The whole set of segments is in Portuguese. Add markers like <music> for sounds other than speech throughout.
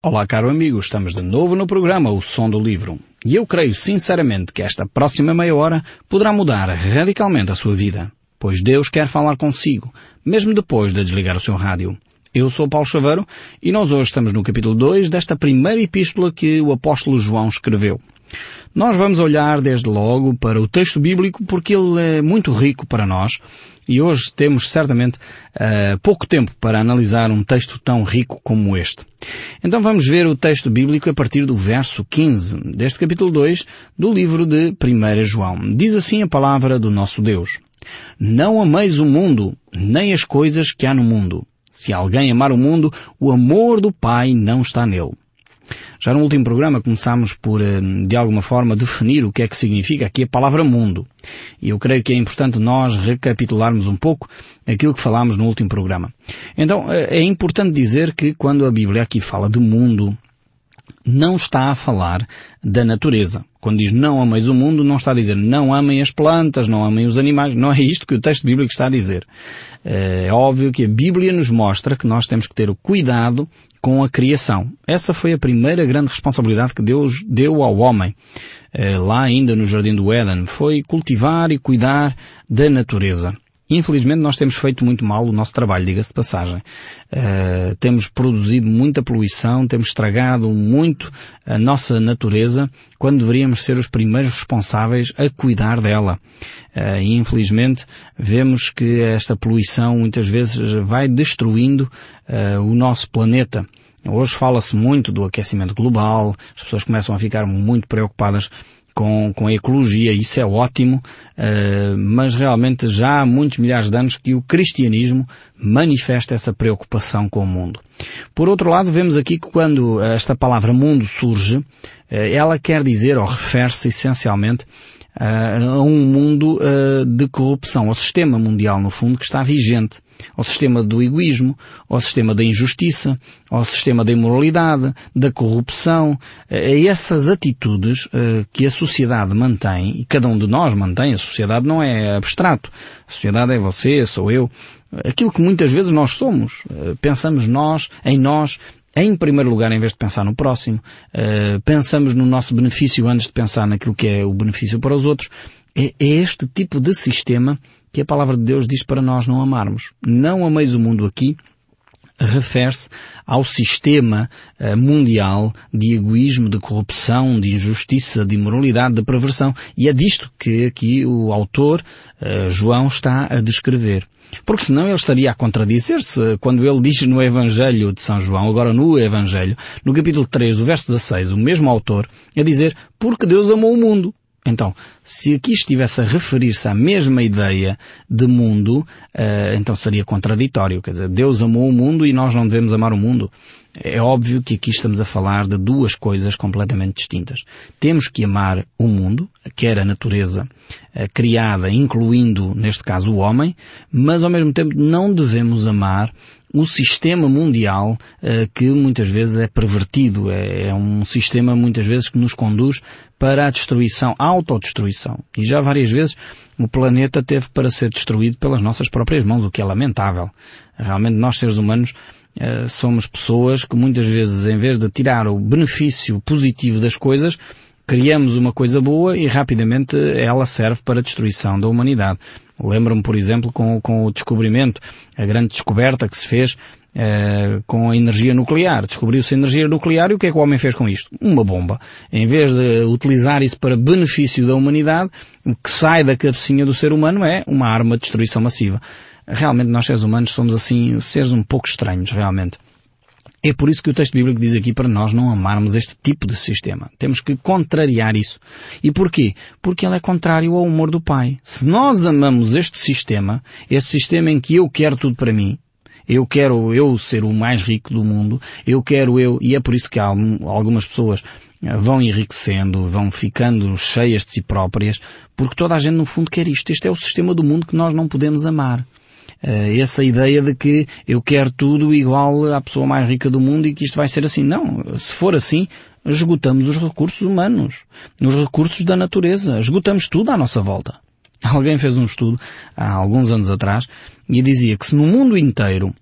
Olá, caro amigo, estamos de novo no programa O Som do Livro. E eu creio sinceramente que esta próxima meia hora poderá mudar radicalmente a sua vida, pois Deus quer falar consigo, mesmo depois de desligar o seu rádio. Eu sou Paulo Chaveiro e nós hoje estamos no capítulo 2 desta primeira epístola que o apóstolo João escreveu. Nós vamos olhar desde logo para o texto bíblico porque ele é muito rico para nós e hoje temos certamente uh, pouco tempo para analisar um texto tão rico como este. Então vamos ver o texto bíblico a partir do verso 15 deste capítulo 2 do livro de 1 João. Diz assim a palavra do nosso Deus. Não ameis o mundo, nem as coisas que há no mundo. Se alguém amar o mundo, o amor do Pai não está nele. Já no último programa começámos por, eh, de alguma forma, definir o que é que significa aqui a palavra mundo. E eu creio que é importante nós recapitularmos um pouco aquilo que falámos no último programa. Então, eh, é importante dizer que quando a Bíblia aqui fala de mundo, não está a falar da natureza. Quando diz não ameis o mundo, não está a dizer não amem as plantas, não amem os animais. Não é isto que o texto bíblico está a dizer. É óbvio que a Bíblia nos mostra que nós temos que ter o cuidado com a criação. Essa foi a primeira grande responsabilidade que Deus deu ao homem. É, lá ainda no Jardim do Éden, foi cultivar e cuidar da natureza. Infelizmente nós temos feito muito mal o nosso trabalho, diga-se de passagem. Uh, temos produzido muita poluição, temos estragado muito a nossa natureza, quando deveríamos ser os primeiros responsáveis a cuidar dela. Uh, e infelizmente vemos que esta poluição muitas vezes vai destruindo uh, o nosso planeta. Hoje fala-se muito do aquecimento global, as pessoas começam a ficar muito preocupadas com, com a ecologia, isso é ótimo, uh, mas realmente já há muitos milhares de anos que o cristianismo manifesta essa preocupação com o mundo. Por outro lado, vemos aqui que quando esta palavra mundo surge, uh, ela quer dizer ou refere-se essencialmente a um mundo de corrupção, ao sistema mundial, no fundo, que está vigente. Ao sistema do egoísmo, ao sistema da injustiça, ao sistema da imoralidade, da corrupção, a essas atitudes que a sociedade mantém, e cada um de nós mantém, a sociedade não é abstrato, a sociedade é você, sou eu, aquilo que muitas vezes nós somos, pensamos nós, em nós, em primeiro lugar, em vez de pensar no próximo, pensamos no nosso benefício antes de pensar naquilo que é o benefício para os outros. É, é este tipo de sistema que a palavra de Deus diz para nós não amarmos. Não ameis o mundo aqui, refere-se ao sistema uh, mundial de egoísmo, de corrupção, de injustiça, de imoralidade, de perversão. E é disto que aqui o autor, uh, João, está a descrever. Porque senão ele estaria a contradizer-se quando ele diz no Evangelho de São João, agora no Evangelho, no capítulo 3, do verso 16, o mesmo autor, a dizer, porque Deus amou o mundo. Então, se aqui estivesse a referir-se à mesma ideia de mundo, uh, então seria contraditório. Quer dizer, Deus amou o mundo e nós não devemos amar o mundo. É óbvio que aqui estamos a falar de duas coisas completamente distintas. Temos que amar o mundo, quer a natureza uh, criada, incluindo, neste caso, o homem, mas ao mesmo tempo não devemos amar o sistema mundial uh, que muitas vezes é pervertido. É, é, um sistema muitas vezes que nos conduz para a destruição, a autodestruição. E já várias vezes o planeta teve para ser destruído pelas nossas próprias mãos, o que é lamentável. Realmente nós seres humanos uh, somos pessoas que muitas vezes em vez de tirar o benefício positivo das coisas, criamos uma coisa boa e rapidamente ela serve para a destruição da humanidade. Lembro-me, por exemplo, com, com, o descobrimento, a grande descoberta que se fez eh, com a energia nuclear. Descobriu-se a energia nuclear e o que é que o homem fez com isto? Uma bomba. Em vez de utilizar isso para benefício da humanidade, o que sai da cabecinha do ser humano é uma arma de destruição massiva. Realmente nós seres humanos somos assim, seres um pouco estranhos, realmente. É por isso que o texto bíblico diz aqui para nós não amarmos este tipo de sistema. Temos que contrariar isso. E porquê? Porque ele é contrário ao humor do Pai. Se nós amamos este sistema, este sistema em que eu quero tudo para mim, eu quero eu ser o mais rico do mundo, eu quero eu, e é por isso que algumas pessoas eh, vão enriquecendo, vão ficando cheias de si próprias, porque toda a gente no fundo quer isto. Este é o sistema do mundo que nós não podemos amar. Uh, essa ideia de que eu quero tudo igual à pessoa mais rica do mundo e que isto vai ser assim. Não. Se for assim, esgotamos os recursos humanos, os recursos da natureza, esgotamos tudo à nossa volta. <laughs> Alguém fez um estudo há alguns anos atrás e dizia que se no mundo inteiro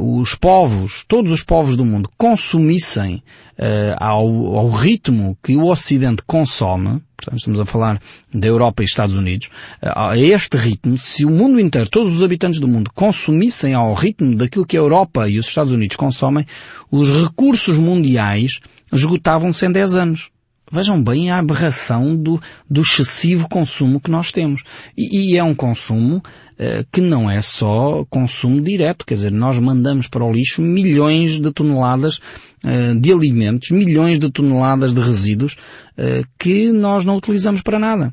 os povos, todos os povos do mundo consumissem uh, ao, ao, ritmo que o Ocidente consome, portanto estamos a falar da Europa e Estados Unidos, uh, a este ritmo, se o mundo inteiro, todos os habitantes do mundo consumissem ao ritmo daquilo que a Europa e os Estados Unidos consomem, os recursos mundiais esgotavam-se em 10 anos. Vejam bem a aberração do, do excessivo consumo que nós temos. E, e é um consumo eh, que não é só consumo direto, quer dizer, nós mandamos para o lixo milhões de toneladas eh, de alimentos, milhões de toneladas de resíduos eh, que nós não utilizamos para nada.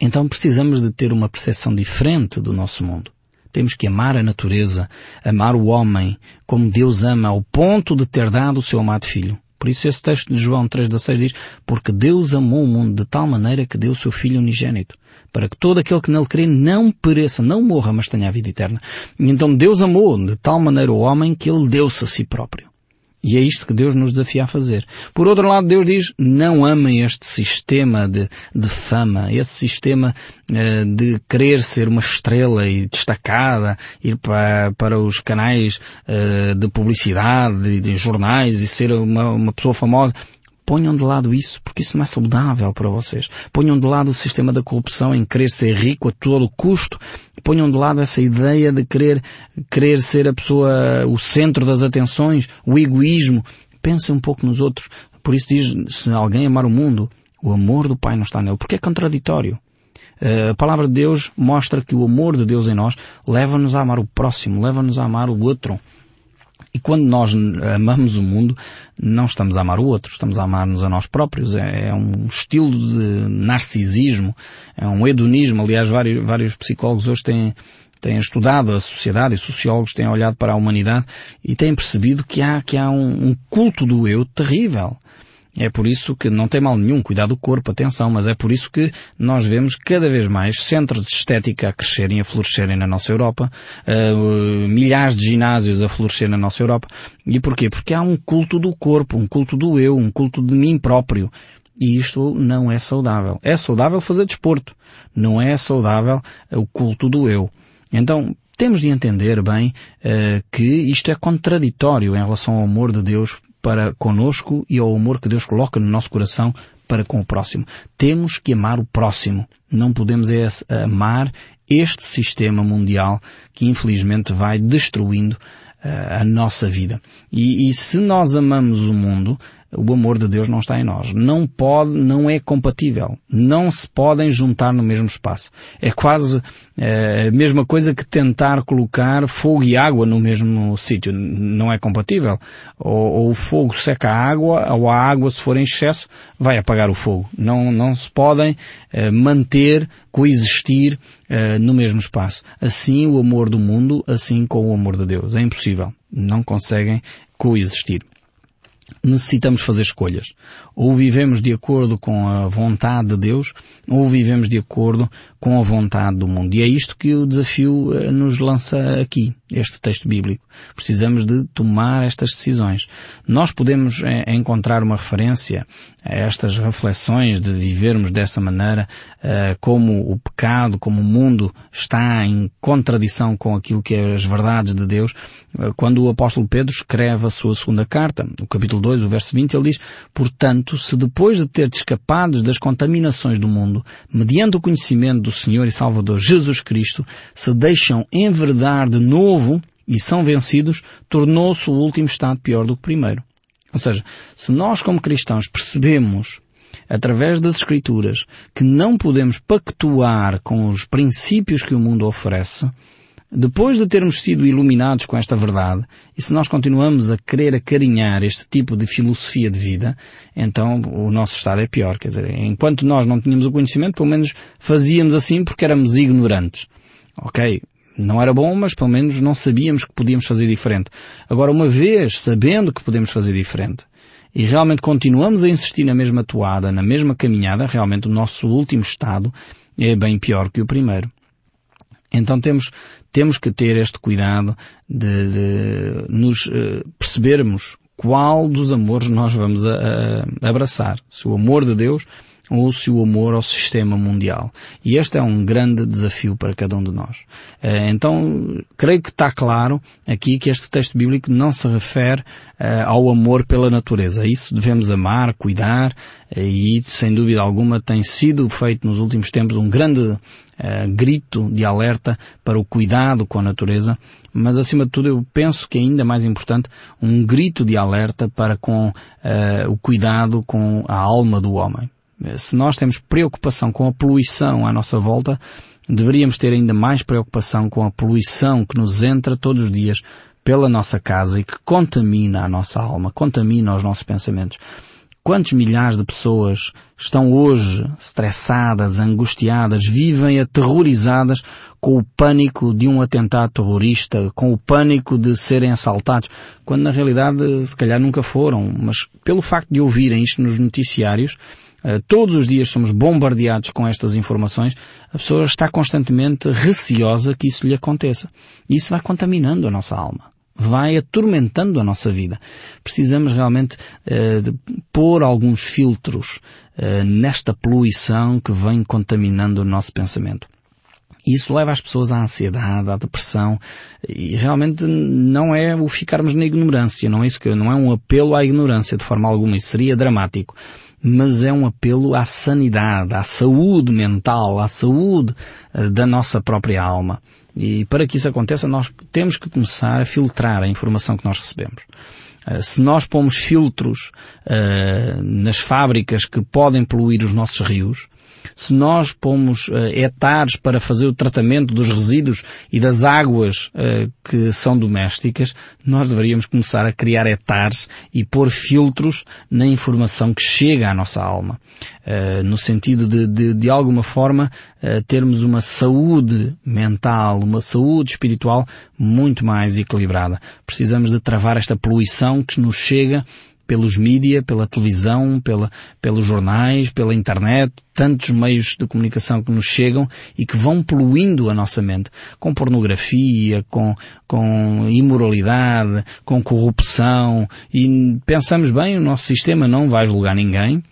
Então precisamos de ter uma percepção diferente do nosso mundo. Temos que amar a natureza, amar o homem, como Deus ama, ao ponto de ter dado o seu amado filho. Por isso esse texto de João 3,16 diz, porque Deus amou o mundo de tal maneira que deu o seu Filho unigênito, para que todo aquele que nele crê não pereça, não morra, mas tenha a vida eterna. Então Deus amou de tal maneira o homem que ele deu-se a si próprio. E é isto que Deus nos desafia a fazer. Por outro lado, Deus diz, não amem este sistema de, de fama, esse sistema uh, de querer ser uma estrela e destacada, ir para, para os canais uh, de publicidade e de jornais e ser uma, uma pessoa famosa. Ponham de lado isso, porque isso não é saudável para vocês. Ponham de lado o sistema da corrupção em querer ser rico a todo custo. Ponham de lado essa ideia de querer, querer ser a pessoa, o centro das atenções, o egoísmo. Pensem um pouco nos outros. Por isso diz, se alguém amar o mundo, o amor do Pai não está nele, porque é contraditório. A palavra de Deus mostra que o amor de Deus em nós leva-nos a amar o próximo, leva-nos a amar o outro. E quando nós amamos o mundo, não estamos a amar o outro, estamos a amar-nos a nós próprios. É, é, um estilo de narcisismo, é um hedonismo. Aliás, vários, vários psicólogos hoje têm, têm estudado a sociedade e sociólogos têm olhado para a humanidade e têm percebido que há, que há um, um culto do eu terrível. É por isso que não tem mal nenhum cuidar do corpo, atenção, mas é por isso que nós vemos cada vez mais centros de estética a crescerem, a florescerem na nossa Europa, uh, milhares de ginásios a florescer na nossa Europa. E porquê? Porque há um culto do corpo, um culto do eu, um culto de mim próprio. E isto não é saudável. É saudável fazer desporto. Não é saudável o culto do eu. Então, temos de entender bem uh, que isto é contraditório em relação ao amor de Deus para conosco e ao amor que Deus coloca no nosso coração para com o próximo. Temos que amar o próximo. Não podemos é amar este sistema mundial que infelizmente vai destruindo uh, a nossa vida. E, e se nós amamos o mundo, o amor de Deus não está em nós. Não pode, não é compatível. Não se podem juntar no mesmo espaço. É quase é, a mesma coisa que tentar colocar fogo e água no mesmo sítio. Não é compatível. Ou, ou, o fogo seca a água, ou a água, se for em excesso, vai apagar o fogo. Não, não se podem é, manter, coexistir é, no mesmo espaço. Assim o amor do mundo, assim com o amor de Deus. É impossível. Não conseguem coexistir necessitamos fazer escolhas. Ou vivemos de acordo com a vontade de Deus, ou vivemos de acordo com a vontade do mundo. E é isto que o desafio eh, nos lança aqui, este texto bíblico. Precisamos de tomar estas decisões. Nós podemos eh, encontrar uma referência a estas reflexões de vivermos dessa maneira, eh, como o pecado, como o mundo está em contradição com aquilo que é as verdades de Deus, quando o apóstolo Pedro escreve a sua segunda carta, no capítulo 2, o verso 20, ele diz, portanto, se depois de ter escapado das contaminações do mundo, mediante o conhecimento do Senhor e Salvador Jesus Cristo, se deixam enverdar de novo e são vencidos, tornou-se o último estado pior do que o primeiro. Ou seja, se nós como cristãos percebemos através das Escrituras que não podemos pactuar com os princípios que o mundo oferece, depois de termos sido iluminados com esta verdade, e se nós continuamos a querer acarinhar este tipo de filosofia de vida, então o nosso estado é pior. Quer dizer, enquanto nós não tínhamos o conhecimento, pelo menos fazíamos assim porque éramos ignorantes. Ok, não era bom, mas pelo menos não sabíamos que podíamos fazer diferente. Agora, uma vez sabendo que podemos fazer diferente, e realmente continuamos a insistir na mesma toada, na mesma caminhada, realmente o nosso último estado é bem pior que o primeiro. Então temos, temos que ter este cuidado de, de nos uh, percebermos qual dos amores nós vamos a, a abraçar. Se o amor de Deus ou se o amor ao sistema mundial. E este é um grande desafio para cada um de nós. Eh, então, creio que está claro aqui que este texto bíblico não se refere eh, ao amor pela natureza. Isso devemos amar, cuidar, eh, e sem dúvida alguma tem sido feito nos últimos tempos um grande grito de alerta para o cuidado com a natureza, mas acima de tudo eu penso que é ainda mais importante um grito de alerta para com o cuidado com a alma do homem. Se nós temos preocupação com a poluição à nossa volta, deveríamos ter ainda mais preocupação com a poluição que nos entra todos os dias pela nossa casa e que contamina a nossa alma, contamina os nossos pensamentos. Quantos milhares de pessoas estão hoje estressadas, angustiadas, vivem aterrorizadas com o pânico de um atentado terrorista, com o pânico de serem assaltados, quando na realidade se calhar nunca foram, mas pelo facto de ouvirem isto nos noticiários, eh, todos os dias somos bombardeados com estas informações, a pessoa está constantemente receosa que isso lhe aconteça. E isso vai contaminando a nossa alma. Vai atormentando a nossa vida. Precisamos realmente uh, de pôr alguns filtros uh, nesta poluição que vem contaminando o nosso pensamento. Isso leva as pessoas à ansiedade, à depressão, e realmente não é o ficarmos na ignorância, não é isso que não é um apelo à ignorância de forma alguma, isso seria dramático mas é um apelo à sanidade, à saúde mental, à saúde uh, da nossa própria alma. E para que isso aconteça, nós temos que começar a filtrar a informação que nós recebemos. Uh, se nós pomos filtros uh, nas fábricas que podem poluir os nossos rios, se nós pomos uh, hectares para fazer o tratamento dos resíduos e das águas uh, que são domésticas, nós deveríamos começar a criar hectares e pôr filtros na informação que chega à nossa alma. Uh, no sentido de, de, de alguma forma, termos uma saúde mental, uma saúde espiritual muito mais equilibrada. Precisamos de travar esta poluição que nos chega pelos mídia, pela televisão, pela, pelos jornais, pela internet, tantos meios de comunicação que nos chegam e que vão poluindo a nossa mente com pornografia, com, com imoralidade, com corrupção. E pensamos bem, o nosso sistema não vai julgar ninguém,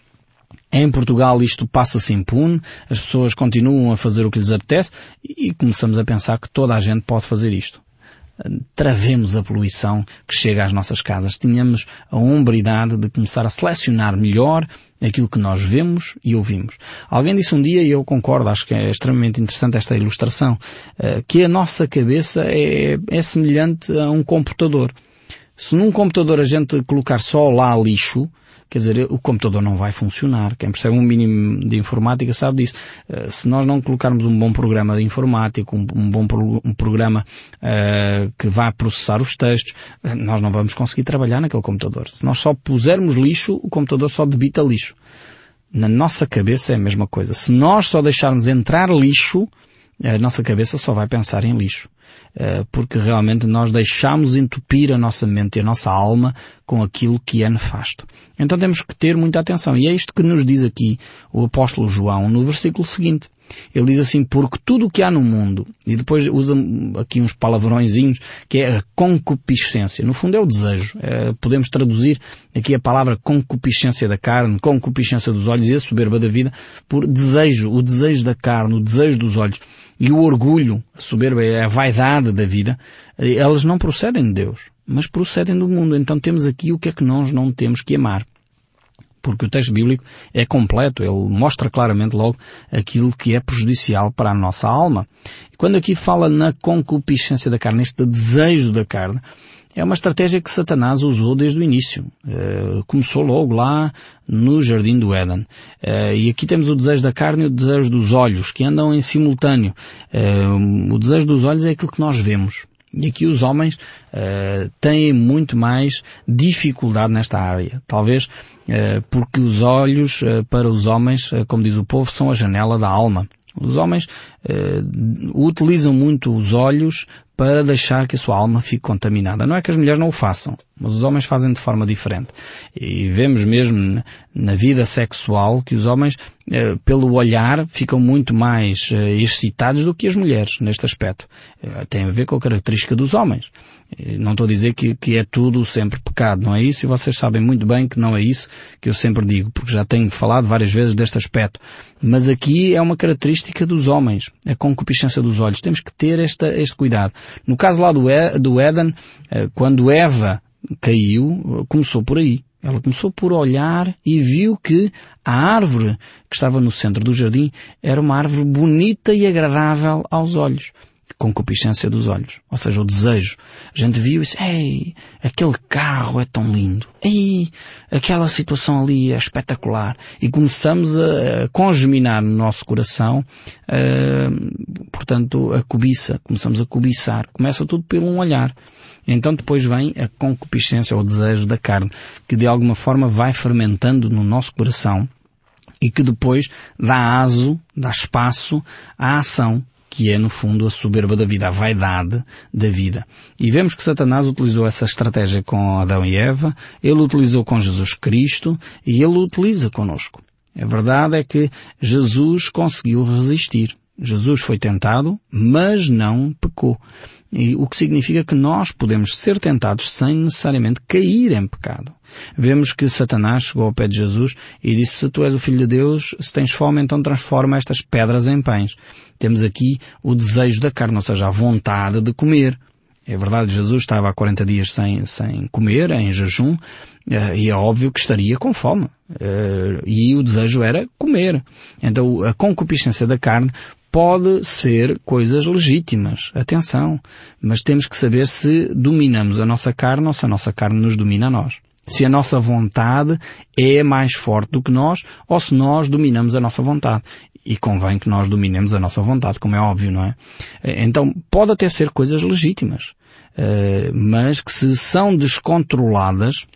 em Portugal isto passa-se impune, as pessoas continuam a fazer o que lhes apetece e começamos a pensar que toda a gente pode fazer isto travemos a poluição que chega às nossas casas. Tenhamos a hombridade de começar a selecionar melhor aquilo que nós vemos e ouvimos. Alguém disse um dia, e eu concordo, acho que é extremamente interessante esta ilustração, eh, que a nossa cabeça é, é semelhante a um computador. Se num computador a gente colocar só lá lixo, Quer dizer, o computador não vai funcionar. Quem percebe um mínimo de informática sabe disso. Uh, se nós não colocarmos um bom programa de informática, um, bom pro, um programa uh, que vá processar os textos, uh, nós não vamos conseguir trabalhar naquele computador. Se nós só pusermos lixo, o computador só debita lixo. Na nossa cabeça é a mesma coisa. Se nós só deixarmos entrar lixo, a nossa cabeça só vai pensar em lixo. Eh, porque realmente nós deixamos entupir a nossa mente e a nossa alma com aquilo que é nefasto. Então temos que ter muita atenção. E é isto que nos diz aqui o apóstolo João no versículo seguinte. Ele diz assim, porque tudo o que há no mundo, e depois usa aqui uns palavrõezinhos, que é a concupiscência. No fundo é o desejo. É, podemos traduzir aqui a palavra concupiscência da carne, concupiscência dos olhos e a soberba da vida por desejo, o desejo da carne, o desejo dos olhos e o orgulho, a soberba, a vaidade da vida, elas não procedem de Deus, mas procedem do mundo. Então temos aqui o que é que nós não temos que amar. Porque o texto bíblico é completo, ele mostra claramente logo aquilo que é prejudicial para a nossa alma. E quando aqui fala na concupiscência da carne, este desejo da carne, é uma estratégia que Satanás usou desde o início. Uh, começou logo lá no Jardim do Éden. Uh, e aqui temos o desejo da carne e o desejo dos olhos, que andam em simultâneo. Uh, o desejo dos olhos é aquilo que nós vemos. E aqui os homens têm muito mais dificuldade nesta área. Talvez porque os olhos, para os homens, como diz o povo, são a janela da alma. Os homens uh, utilizam muito os olhos para deixar que a sua alma fique contaminada. Não é que as mulheres não o façam, mas os homens fazem de forma diferente. E vemos mesmo na vida sexual que os homens, eh, pelo olhar, ficam muito mais eh, excitados do que as mulheres neste aspecto. Tem a ver com a característica dos homens. Não estou a dizer que, que é tudo sempre pecado, não é isso? E vocês sabem muito bem que não é isso que eu sempre digo, porque já tenho falado várias vezes deste aspecto. Mas aqui é uma característica dos homens, a concupiscência dos olhos. Temos que ter esta, este cuidado. No caso lá do, do Éden, eh, quando Eva caiu, começou por aí. Ela começou por olhar e viu que a árvore que estava no centro do jardim era uma árvore bonita e agradável aos olhos concupiscência dos olhos, ou seja, o desejo. A gente viu isso, ei, aquele carro é tão lindo, ei, aquela situação ali é espetacular. E começamos a congeminar no nosso coração, uh, portanto, a cobiça, começamos a cobiçar. Começa tudo pelo um olhar. Então depois vem a concupiscência, ou o desejo da carne, que de alguma forma vai fermentando no nosso coração e que depois dá aso, dá espaço à ação que é no fundo a soberba da vida, a vaidade da vida. E vemos que Satanás utilizou essa estratégia com Adão e Eva, ele utilizou com Jesus Cristo e ele utiliza conosco. A verdade é que Jesus conseguiu resistir. Jesus foi tentado, mas não pecou. E o que significa que nós podemos ser tentados sem necessariamente cair em pecado. Vemos que Satanás chegou ao pé de Jesus e disse, se tu és o Filho de Deus, se tens fome, então transforma estas pedras em pães. Temos aqui o desejo da carne, ou seja, a vontade de comer. É verdade, Jesus estava há 40 dias sem, sem comer, em jejum, eh, e é óbvio que estaria com fome. Eh, e o desejo era comer. Então a concupiscência da carne pode ser coisas legítimas. Atenção. Mas temos que saber se dominamos a nossa carne ou se a nossa carne nos domina a nós. Se a nossa vontade é mais forte do que nós ou se nós dominamos a nossa vontade. E convém que nós dominemos a nossa vontade, como é óbvio, não é? Então, pode até ser coisas legítimas, eh, mas que se são descontroladas,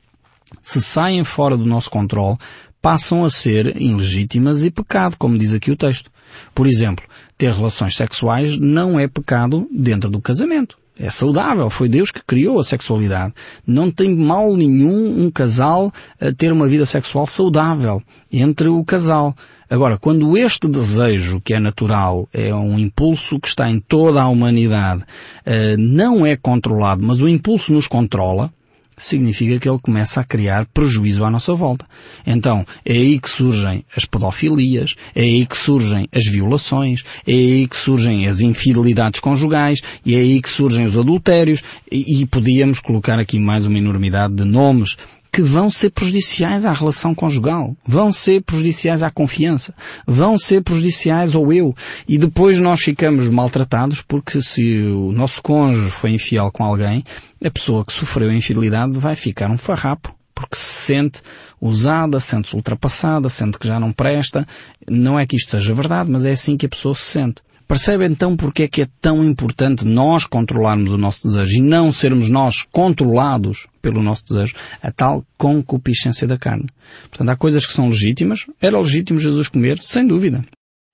se saem fora do nosso controle, passam a ser ilegítimas e pecado, como diz aqui o texto. Por exemplo, ter relações sexuais não é pecado dentro do casamento. É saudável, foi Deus que criou a sexualidade. Não tem mal nenhum um casal a ter uma vida sexual saudável entre o casal. Agora, quando este desejo, que é natural, é um impulso que está em toda a humanidade, eh, não é controlado, mas o impulso nos controla, significa que ele começa a criar prejuízo à nossa volta. Então, é aí que surgem as pedofilias, é aí que surgem as violações, é aí que surgem as infidelidades conjugais, e é aí que surgem os adultérios, e, e podíamos colocar aqui mais uma enormidade de nomes que vão ser prejudiciais à relação conjugal, vão ser prejudiciais à confiança, vão ser prejudiciais ao eu. E depois nós ficamos maltratados porque se o nosso cônjuge foi infiel com alguém, a pessoa que sofreu a infidelidade vai ficar um farrapo porque se sente usada, sente-se ultrapassada, sente que já não presta. Não é que isto seja verdade, mas é assim que a pessoa se sente. Percebe então porque é que é tão importante nós controlarmos o nosso desejo e não sermos nós controlados pelo nosso desejo, a tal concupiscência da carne. Portanto, há coisas que são legítimas. Era legítimo Jesus comer, sem dúvida.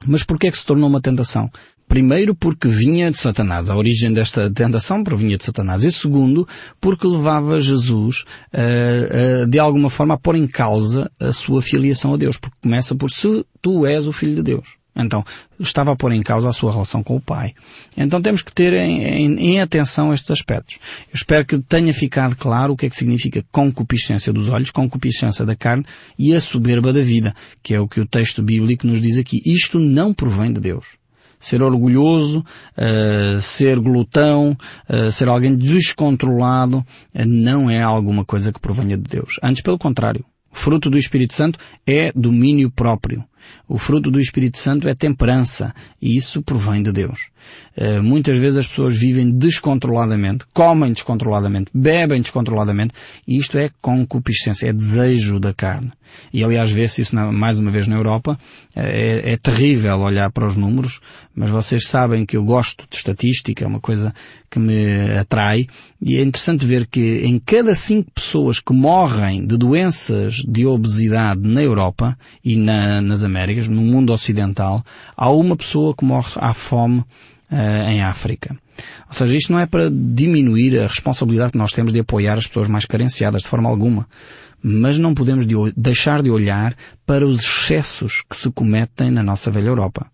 Mas porquê é que se tornou uma tentação? Primeiro porque vinha de Satanás. A origem desta tentação provinha de Satanás. E segundo, porque levava Jesus uh, uh, de alguma forma a pôr em causa a sua filiação a Deus. Porque começa por se tu és o Filho de Deus. Então, estava a pôr em causa a sua relação com o pai. Então temos que ter em, em, em, atenção estes aspectos. Eu espero que tenha ficado claro o que é que significa concupiscência dos olhos, concupiscência da carne e a soberba da vida, que é o que o texto bíblico nos diz aqui. Isto não provém de Deus. Ser orgulhoso, uh, ser glutão, uh, ser alguém descontrolado, uh, não é alguma coisa que provenha de Deus. Antes, pelo contrário. O fruto do Espírito Santo é domínio próprio. O fruto do Espírito Santo é temperança e isso provém de Deus. Uh, muitas vezes as pessoas vivem descontroladamente, comem descontroladamente, bebem descontroladamente e isto é concupiscência, é desejo da carne. E aliás vê-se isso mais uma vez na Europa. É, é, terrível olhar para os números, mas vocês sabem que eu gosto de estatística, é uma coisa que me atrai e é interessante ver que em cada cinco pessoas que morrem de doenças de obesidade na Europa e na, nas Américas, Américas, no mundo ocidental, há uma pessoa que morre à fome uh, em África. Ou seja, isto não é para diminuir a responsabilidade que nós temos de apoiar as pessoas mais carenciadas, de forma alguma. Mas não podemos de deixar de olhar para os excessos que se cometem na nossa velha Europa.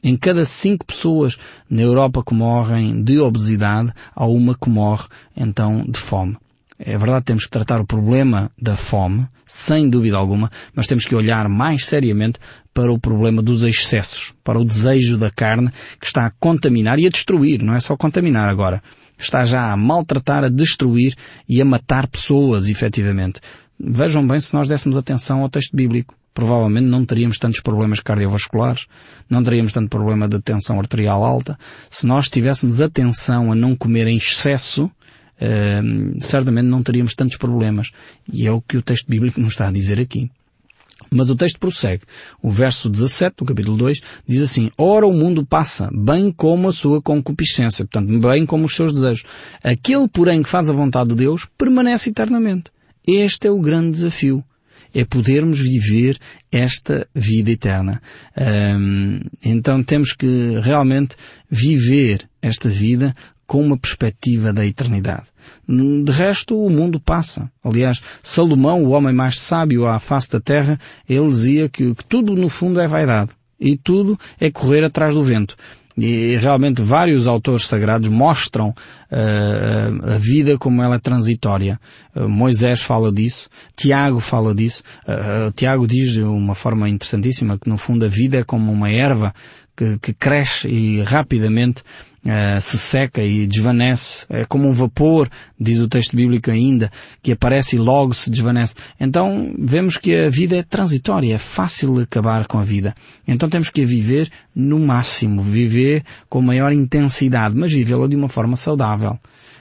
Em cada cinco pessoas na Europa que morrem de obesidade, há uma que morre então de fome. É verdade, temos que tratar o problema da fome, sem dúvida alguma, mas temos que olhar mais seriamente para o problema dos excessos, para o desejo da carne que está a contaminar e a destruir, não é só contaminar agora. Está já a maltratar, a destruir e a matar pessoas, efetivamente. Vejam bem se nós dessemos atenção ao texto bíblico. Provavelmente não teríamos tantos problemas cardiovasculares, não teríamos tanto problema de tensão arterial alta. Se nós tivéssemos atenção a não comer em excesso, uh, certamente não teríamos tantos problemas. E é o que o texto bíblico nos está a dizer aqui. Mas o texto prossegue. O verso 17 do capítulo 2 diz assim, Ora o mundo passa, bem como a sua concupiscência, portanto, bem como os seus desejos. Aquele, porém, que faz a vontade de Deus, permanece eternamente. Este é o grande desafio. É podermos viver esta vida eterna. Um, então temos que realmente viver esta vida com uma perspectiva da eternidade. De resto, o mundo passa. Aliás, Salomão, o homem mais sábio à face da terra, ele dizia que, que tudo no fundo é vaidade. E tudo é correr atrás do vento. E realmente vários autores sagrados mostram uh, a vida como ela é transitória. Uh, Moisés fala disso, Tiago fala disso. Uh, Tiago diz de uma forma interessantíssima que no fundo a vida é como uma erva que, que cresce e rapidamente uh, se seca e desvanece. É como um vapor, diz o texto bíblico ainda, que aparece e logo se desvanece. Então vemos que a vida é transitória, é fácil acabar com a vida. Então temos que viver no máximo, viver com maior intensidade, mas vivê-la de uma forma saudável.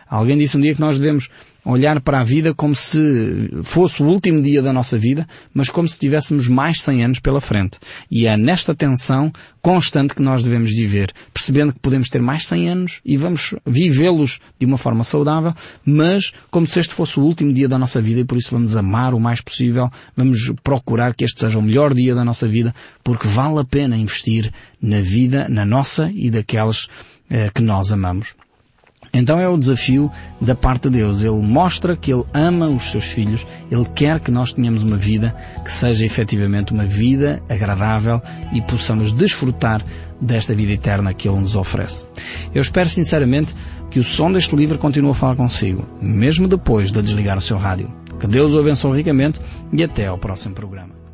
Alguém disse um dia que nós devemos olhar para a vida como se fosse o último dia da nossa vida, mas como se tivéssemos mais 100 anos pela frente. E é nesta tensão constante que nós devemos viver, percebendo que podemos ter mais 100 anos e vamos vivê-los de uma forma saudável, mas como se este fosse o último dia da nossa vida e por isso vamos amar o mais possível, vamos procurar que este seja o melhor dia da nossa vida, porque vale a pena investir na vida, na nossa e daquelas eh, que nós amamos. Então é o desafio da parte de Deus. Ele mostra que Ele ama os seus filhos, Ele quer que nós tenhamos uma vida que seja efetivamente uma vida agradável e possamos desfrutar desta vida eterna que Ele nos oferece. Eu espero sinceramente que o som deste livro continue a falar consigo, mesmo depois de desligar o seu rádio. Que Deus o abençoe ricamente e até ao próximo programa.